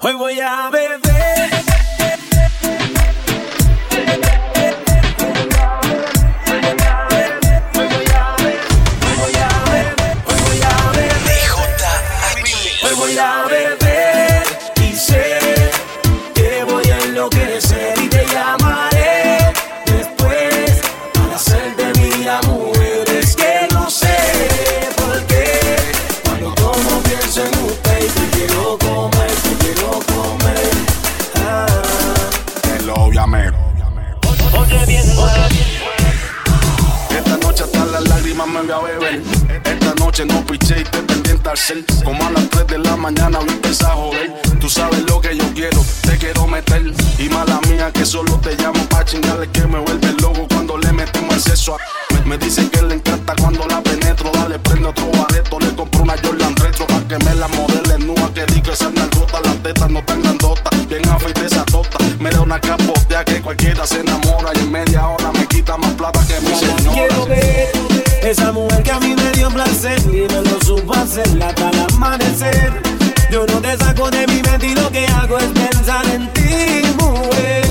Hoy voy a beber. Noche no piché y te pendiente al cel. Como a las 3 de la mañana me empieza a joder. Tú sabes lo que yo quiero, te quiero meter. Y mala mía que solo te llamo pa' chingarle que me vuelve loco cuando le metemos el sexo. a- Me, me dice que le encanta cuando la penetro. Dale, prende otro bareto. Le compro una Jordan Retro pa' que me la modele nua. Que di que esa nalgota, las tetas no tan grandotas. Bien afeite esa tota. Me da una capotea que cualquiera se enamora. Y en media hora me quita más plata que mi quiero señora. ver esa mujer que a mí placer y me lo supo hacer hasta el amanecer. Yo no te saco de mi mente y lo que hago es pensar en ti, mujer.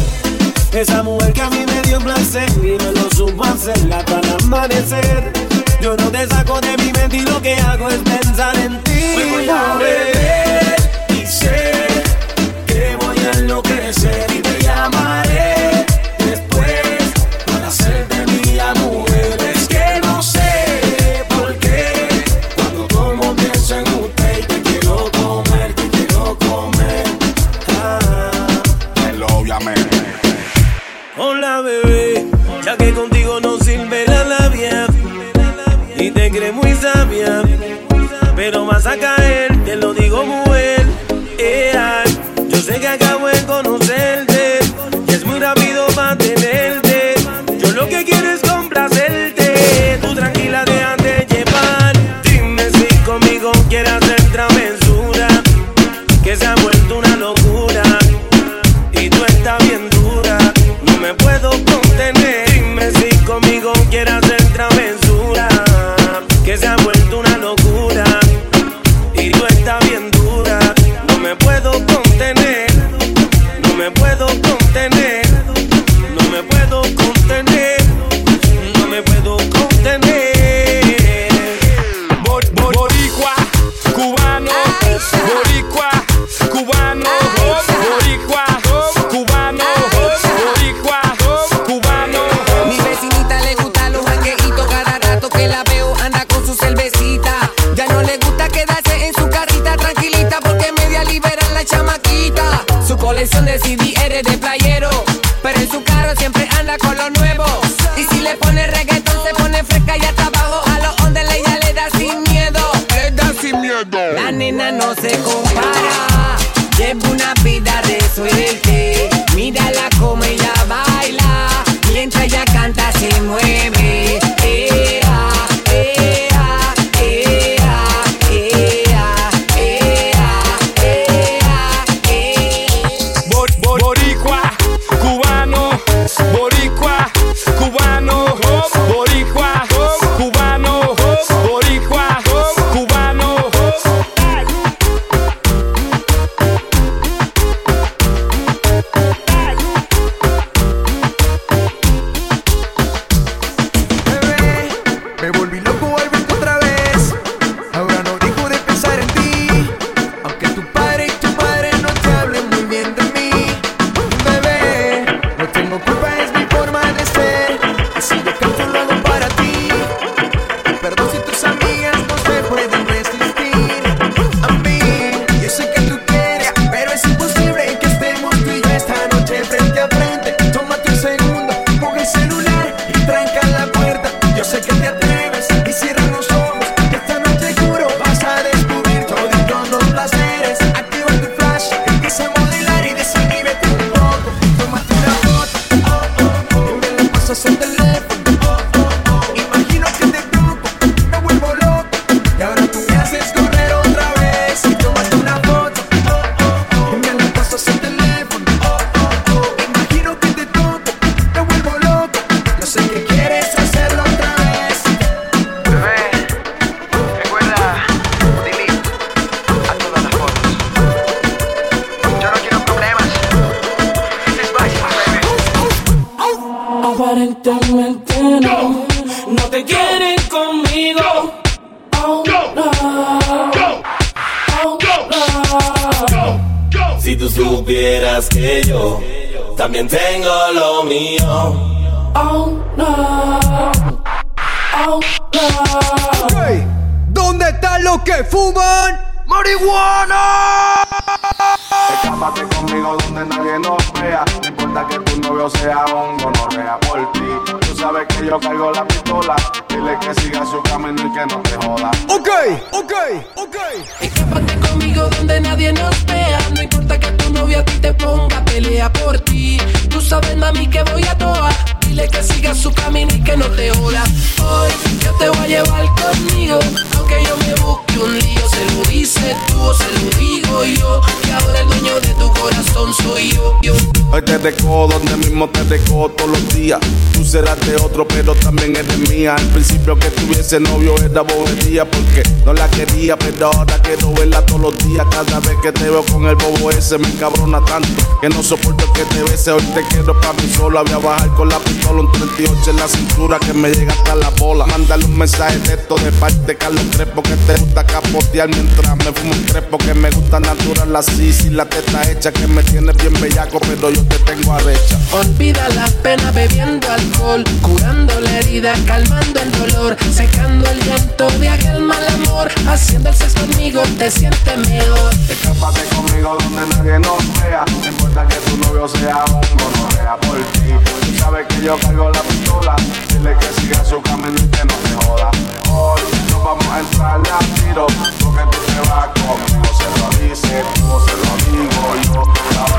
Esa mujer que a mí me dio placer y me lo supo hacer hasta el amanecer. Yo no te saco de mi mente y lo que hago es pensar en ti. voy a beber y sé que voy a enloquecer pero vas a caer, te lo digo mujer. Eh, yo sé que acabo de conocerte y es muy rápido mantenerte. Yo lo que quiero es complacerte, tú tranquila déjate llevar. Dime si conmigo quieres hacer travesura, que se ha vuelto una locura y tú estás bien dura. No me puedo contener. Dime si conmigo quieres hacer también tengo lo mío. Te deco todos los días. Tú serás de otro, pero también eres mía. Al principio que tuviese novio era bobería porque no la quería, pero ahora quiero verla todos los días. Cada vez que te veo con el bobo ese me encabrona tanto que no soporto que te bese. Hoy te quiero para mí solo. Voy a bajar con la pistola un 38 en la cintura que me llega hasta la bola. Mándale un mensaje de esto de parte de Carlos Crespo que te gusta capotear mientras me fumo un crepo que me gusta natural así. Sin la teta hecha que me tiene bien bellaco, pero yo te tengo arrecha. Olvida la pena bebiendo alcohol, curando la herida, calmando el dolor, secando el llanto de aquel mal amor, haciendo el sexo conmigo te sientes mejor. Escápate conmigo donde nadie nos vea. No importa que tu novio sea un gonorrea por ti. Tú sabes que yo cargo la pistola. Dile que siga su camino y que no te joda. Hoy no vamos a entrarle a tiro. Porque tú te vas conmigo. Se lo dice tú se lo digo yo.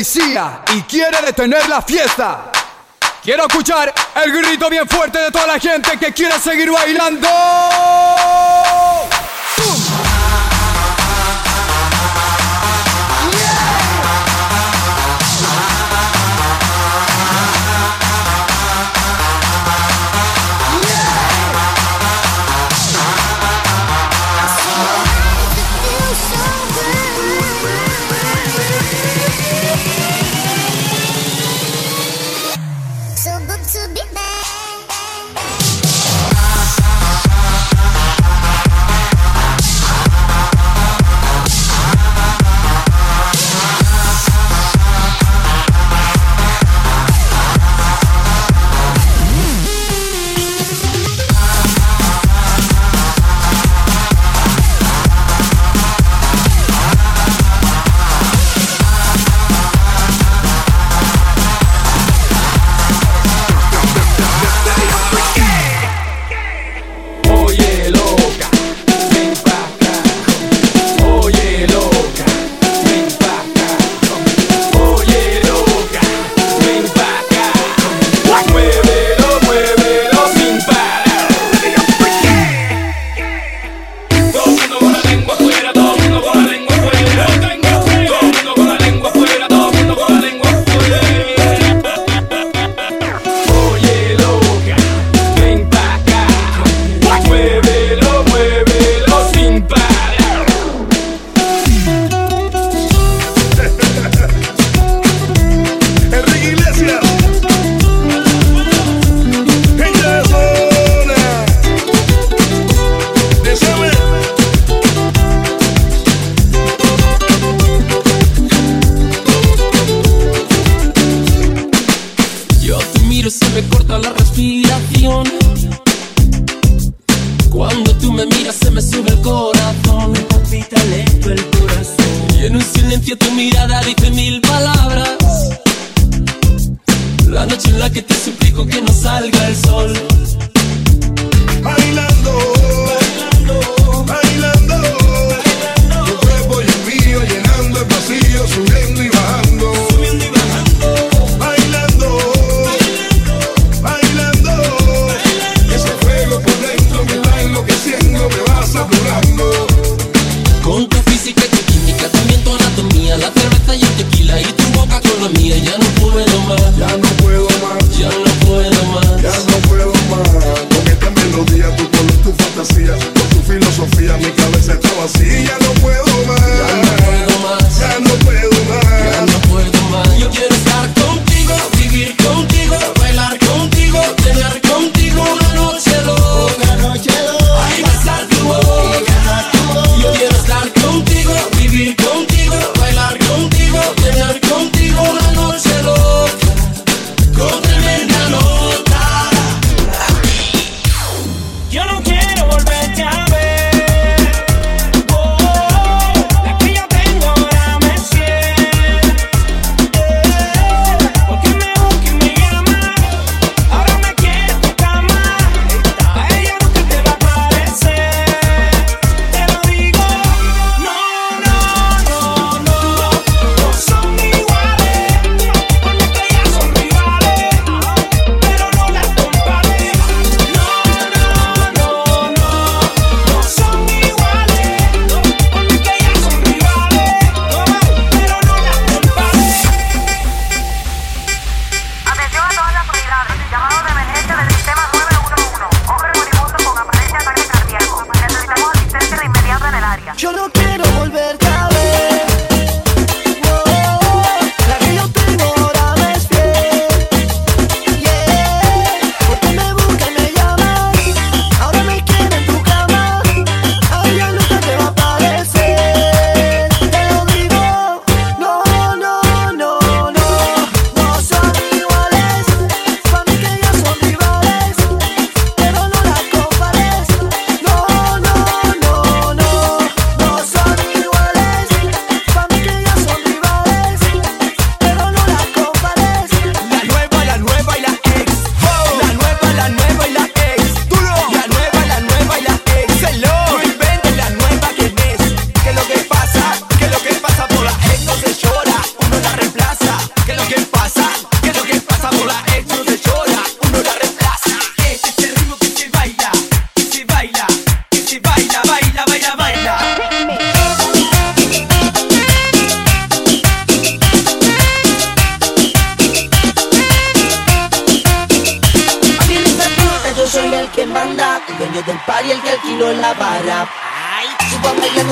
Y quiere detener la fiesta. Quiero escuchar el grito bien fuerte de toda la gente que quiere seguir bailando.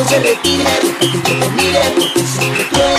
Se retire, porque que te mire, porque sé que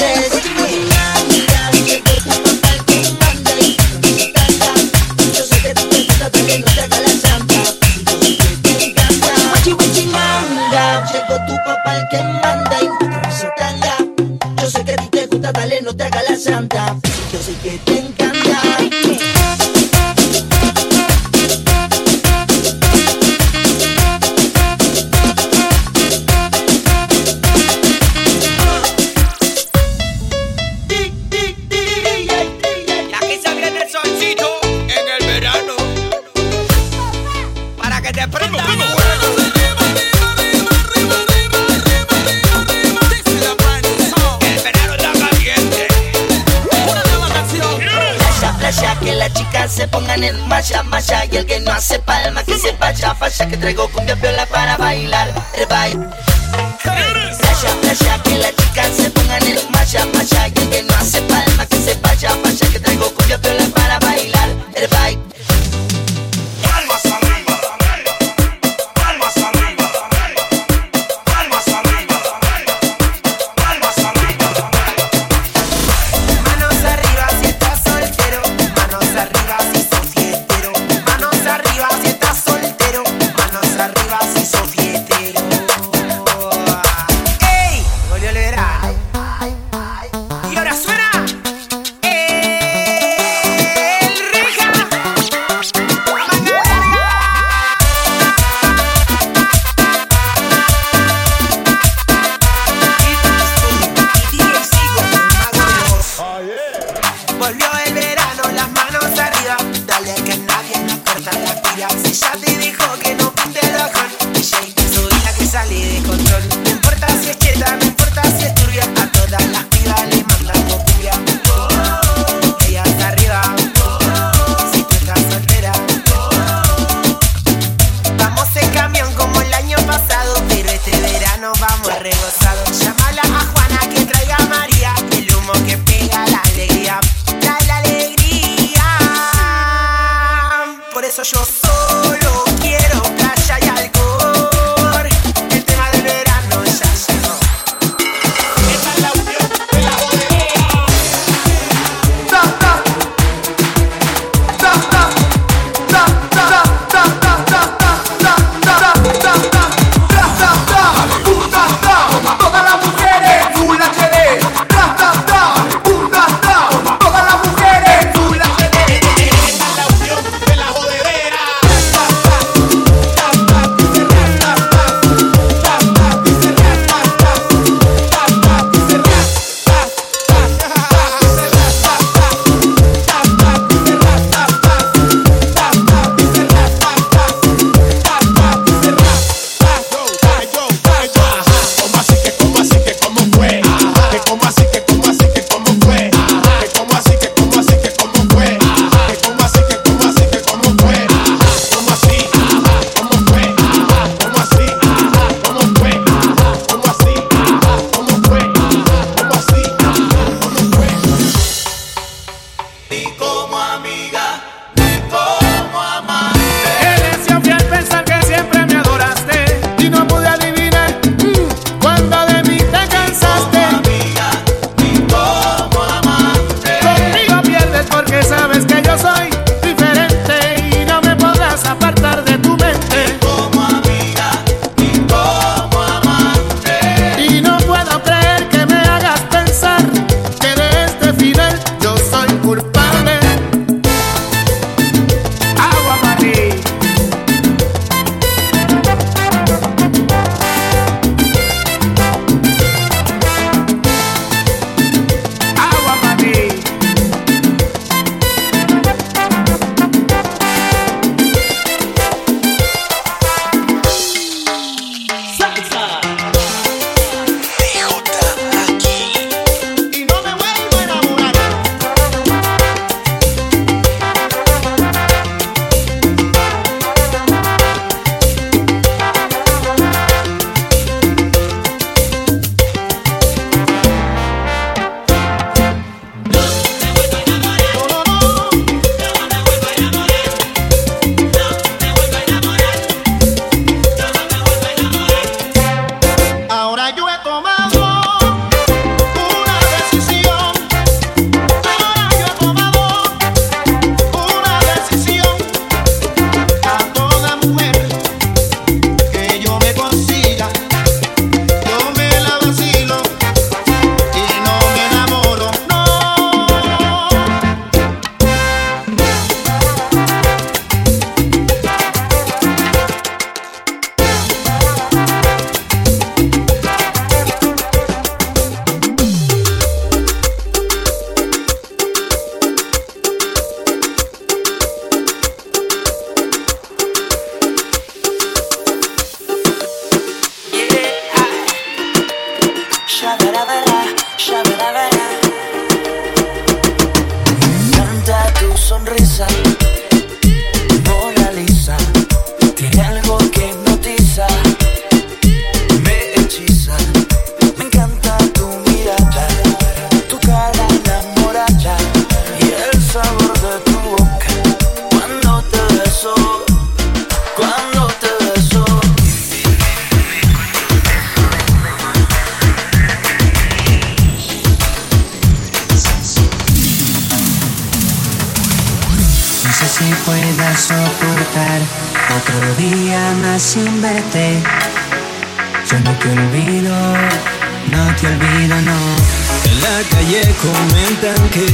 comentan que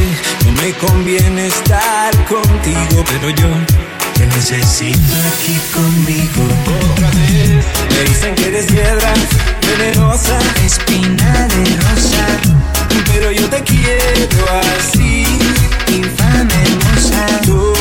no me conviene estar contigo, pero yo te necesito aquí conmigo. Otra vez. Me dicen que eres piedra venenosa, espina de rosa, pero yo te quiero así, infame hermosa. Tú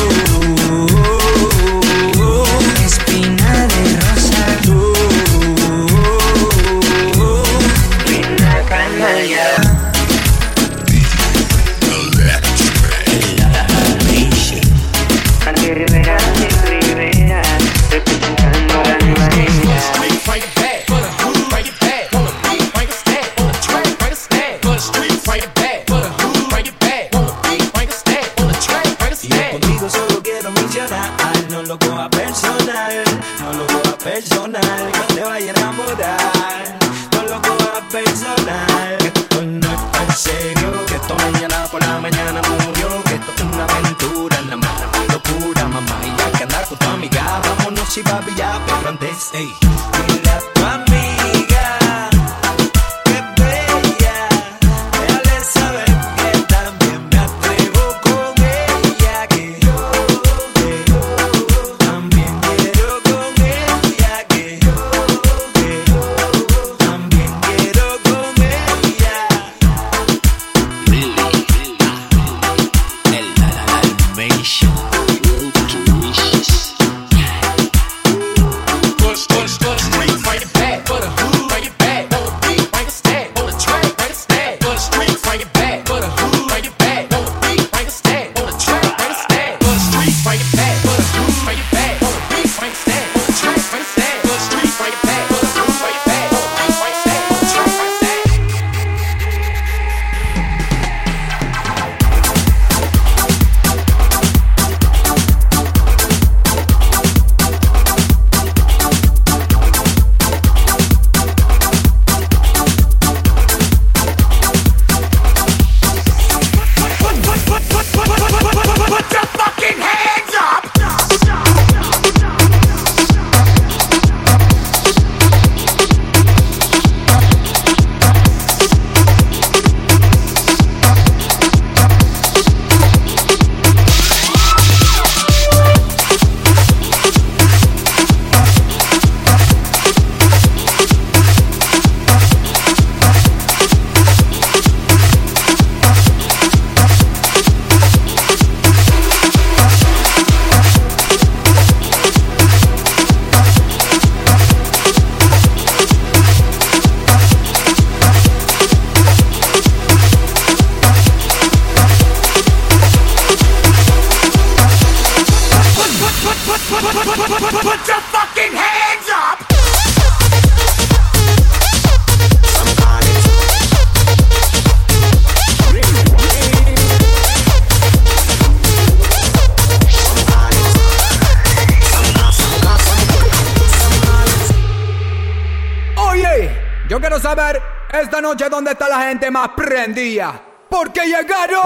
gente más prendida. Porque llegaron.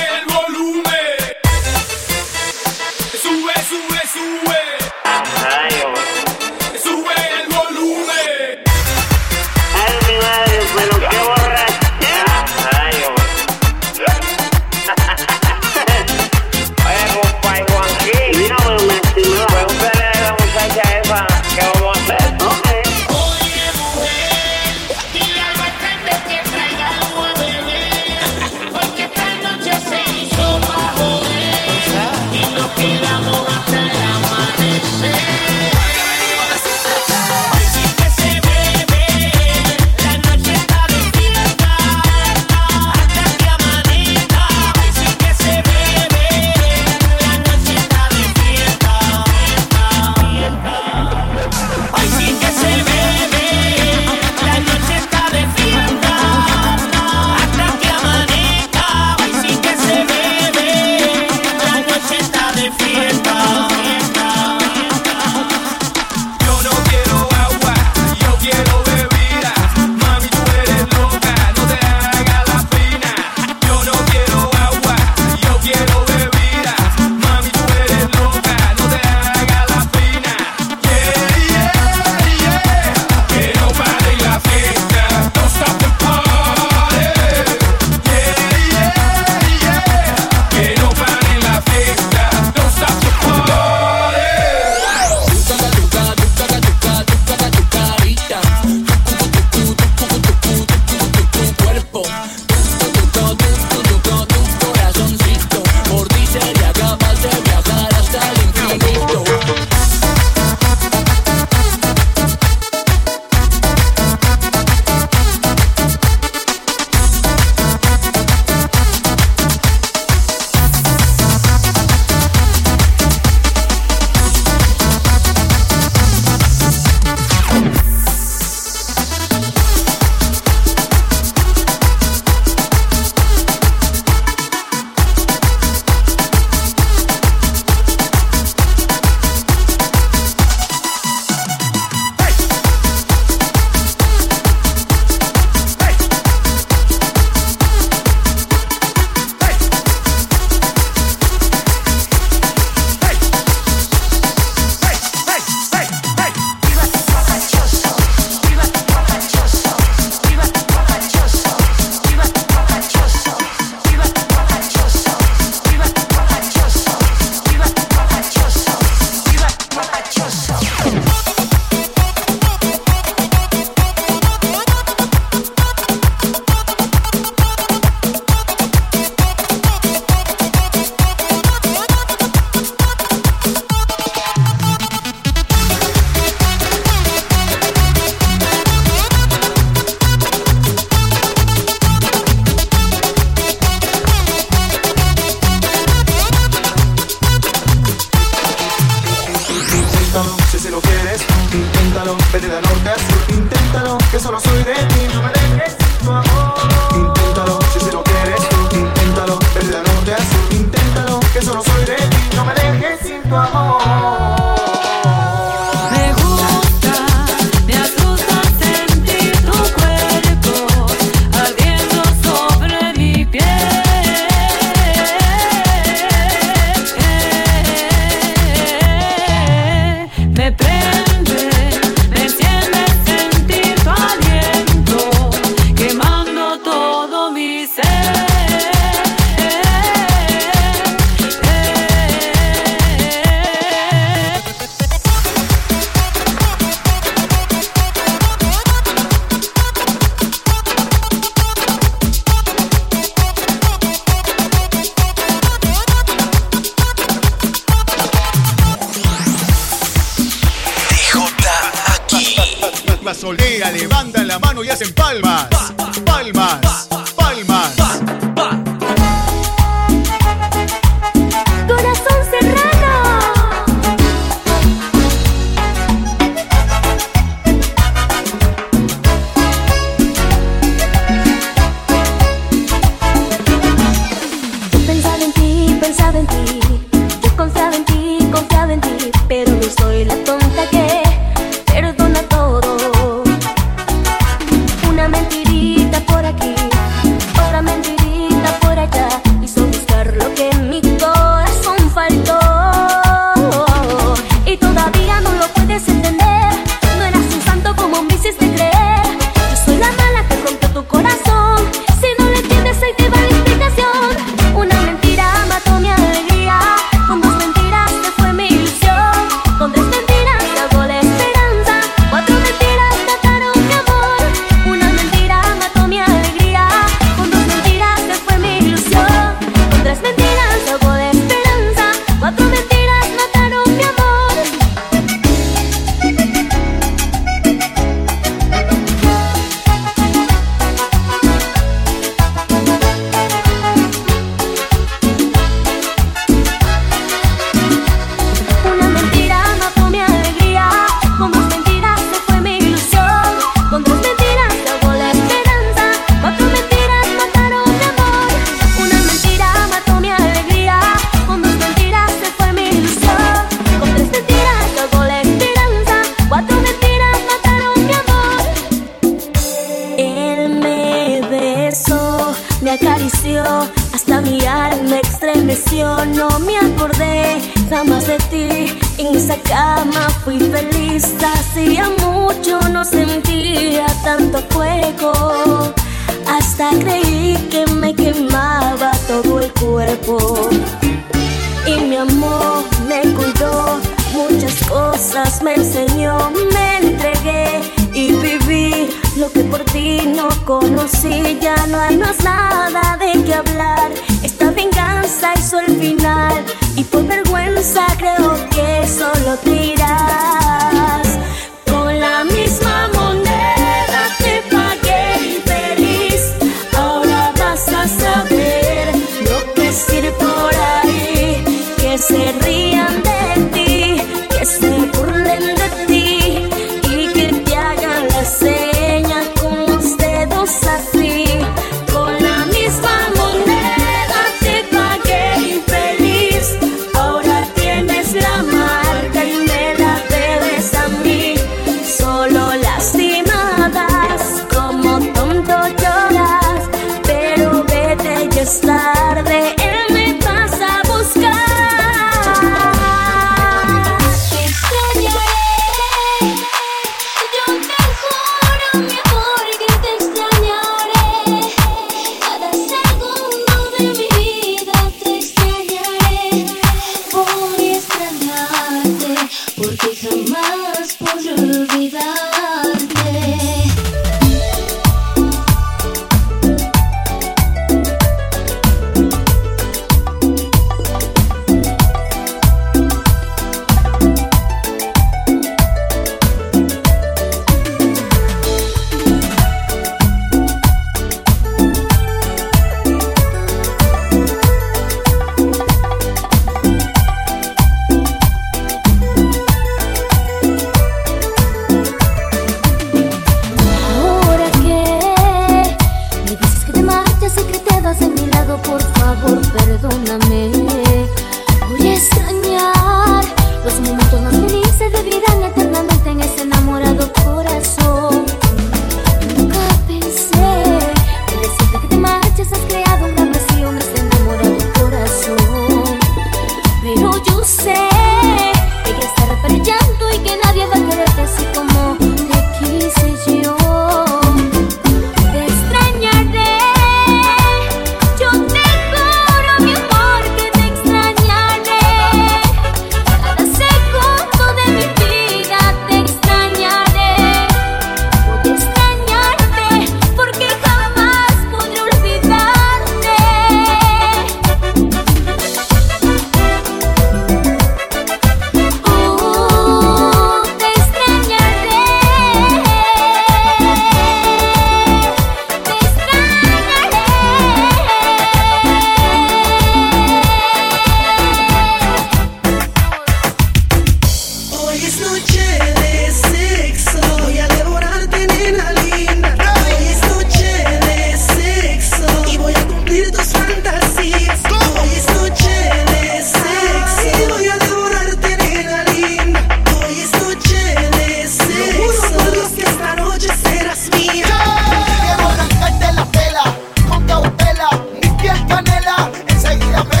alegria vem.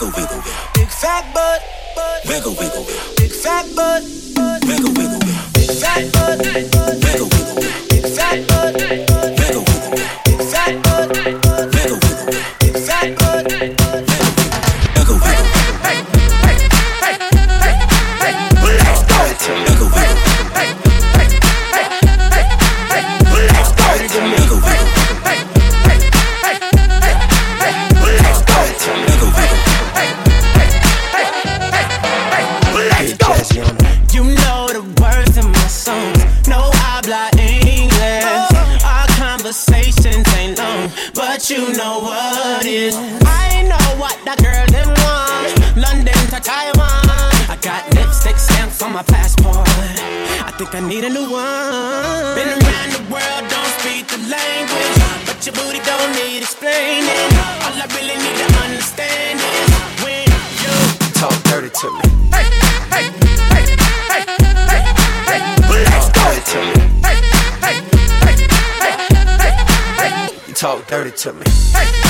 wiggle, wiggle, big fat butt, wiggle, wiggle, big fat butt, wiggle, wiggle, big fat butt, wiggle, wiggle. to me. Hey.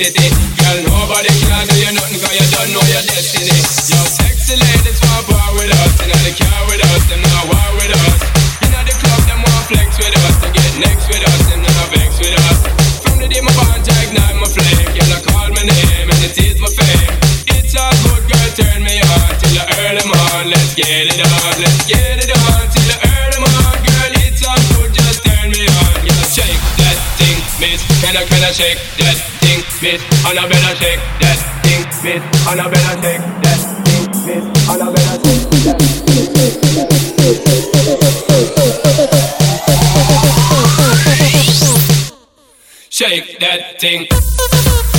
Electricity. Girl, nobody can do you nothing cause you don't know your destiny. Yo, sexy ladies want bar with us, and the car with us, them not war with us. In the club, them want flex with us, to get next with us, them not vex with us. From the day my bond to ignite my flame, girl, I call my name and it is my fame. It's all good, girl, turn me on till the early morning. Let's get it on, let's get it on till the early morning, girl. It's all good, just turn me on. Yeah, shake that thing, miss. Can I, can I shake that Miss better shake that thing. Miss better shake that thing. Miss better shake that thing. Shake that thing.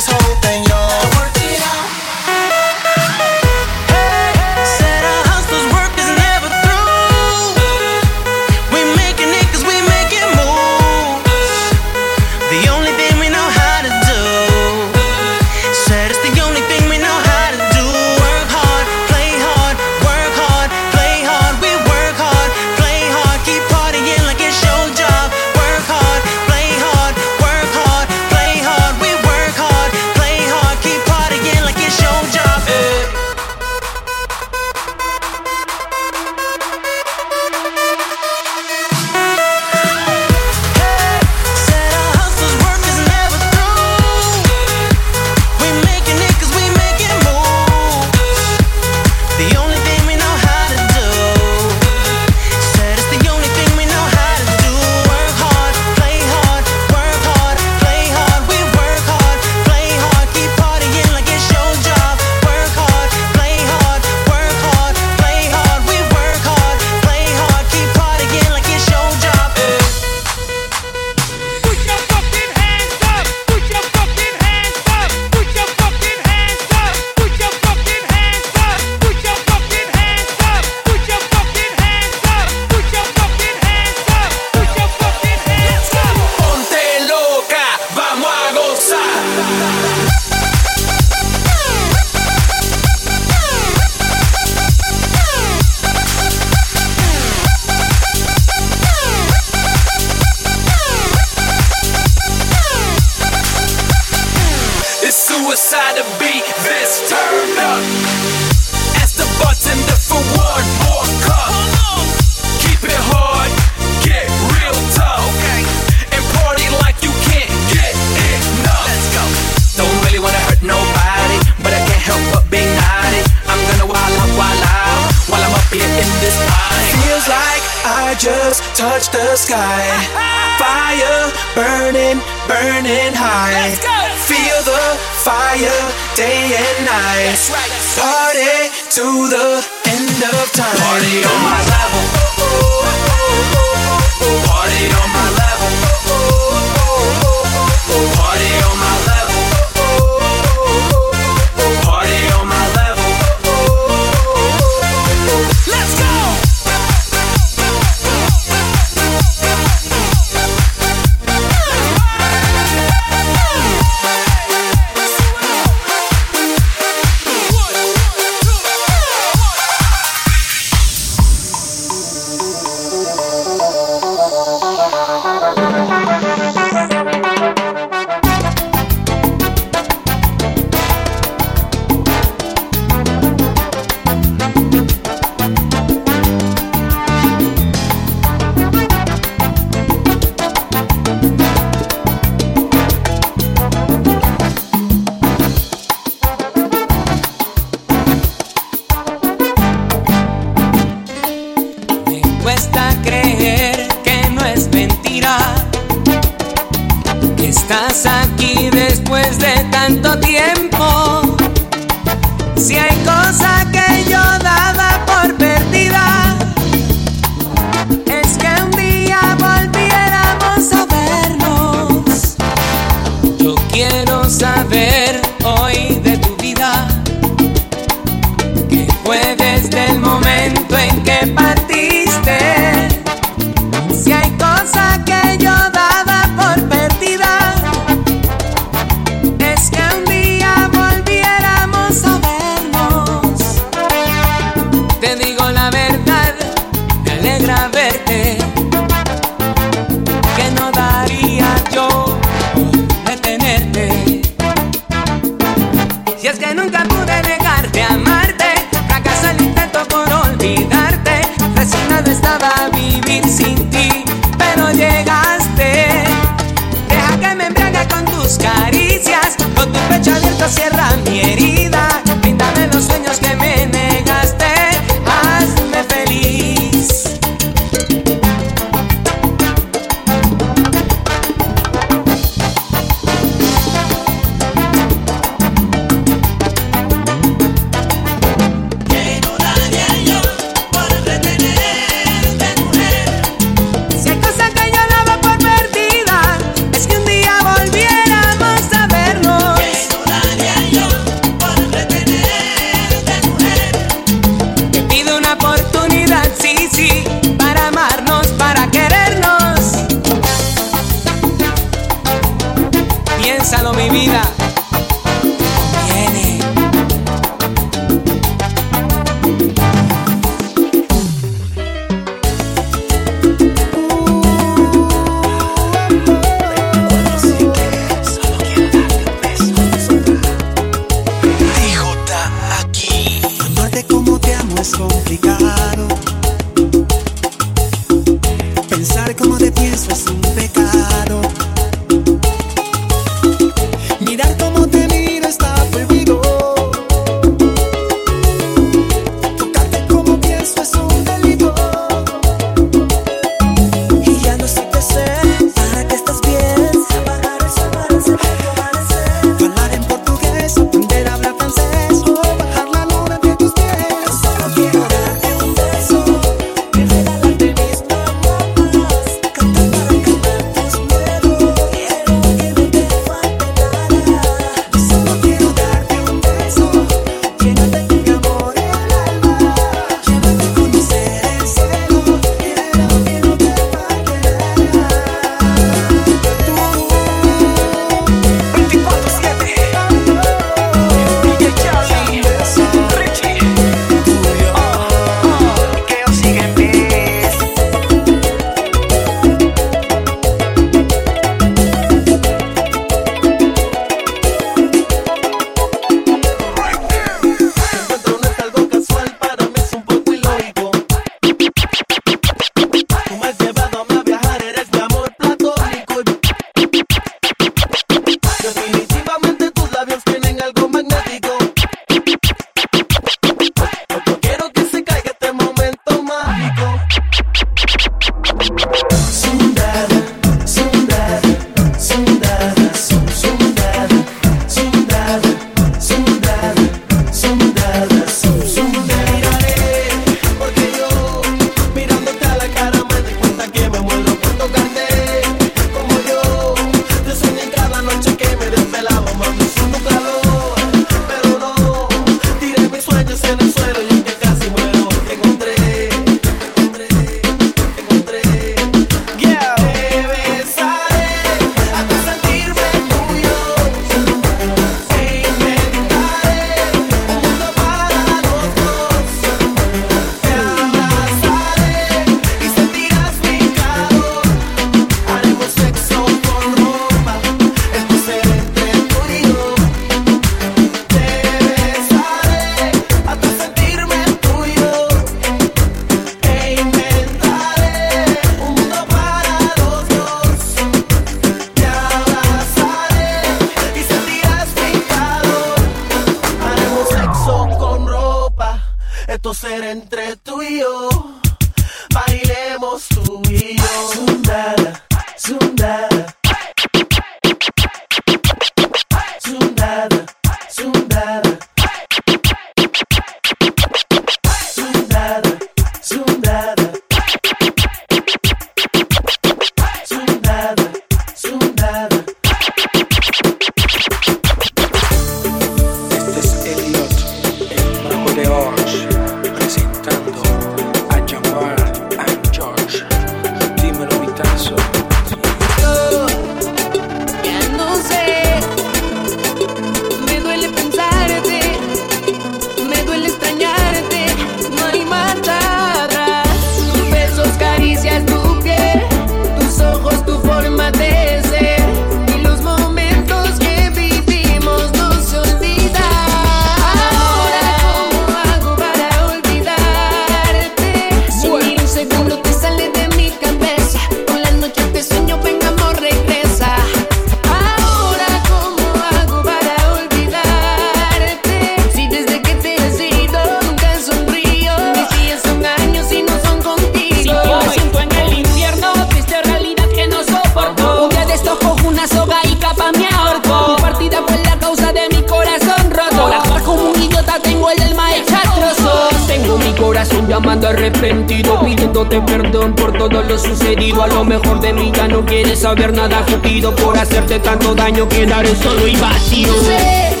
arrepentido pidiéndote perdón por todo lo sucedido. A lo mejor de mí ya no quieres saber nada, te por hacerte tanto daño quedaré solo y vacío.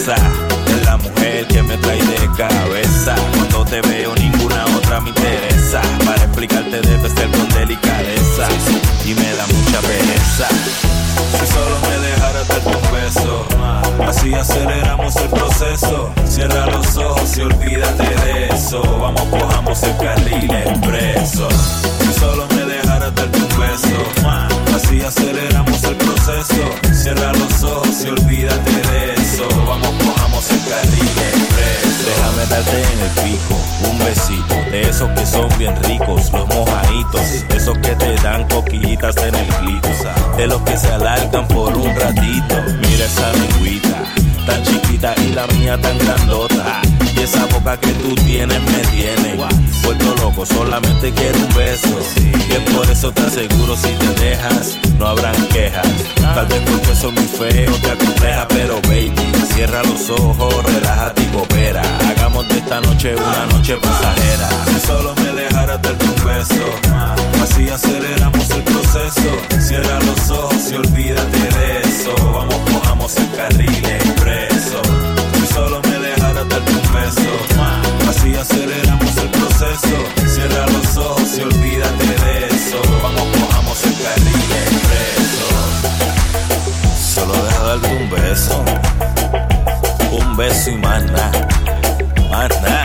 Es la mujer que me trae de cabeza. Cuando te veo, ninguna otra me interesa. Para explicarte, debes ser con delicadeza. Y me da mucha pereza. Si solo me dejaras darte un beso, así aceleramos el proceso. Cierra los ojos y olvídate de eso. Vamos, cojamos el carril expreso. Si solo me dejaras darte un beso, así aceleramos el proceso. Cierra los ojos y olvídate de eso. Vamos, cojamos el carril expreso. Déjame darte en el pico un besito. De esos que son bien ricos, los mojaditos. Esos que te dan coquillitas en el glitus. De los que se alargan por un ratito. Mira esa lengüita, tan chiquita y la mía tan grandota y esa boca que tú tienes me tiene vuelto loco, solamente quiero un beso. Y es por eso te aseguro si te dejas, no habrán quejas. Tal vez porque soy muy feo, te acompleja, pero baby, cierra los ojos, relájate y coopera. Hagamos de esta noche una noche pasajera. Si solo me dejaras darte un beso, así aceleramos el proceso. Cierra los ojos y olvídate de eso. Vamos, cojamos el carril expreso. Así aceleramos el proceso. Cierra los ojos y olvídate de eso. Vamos, cojamos el carril expreso. Solo deja darte un beso. Un beso y más nada. Más nada.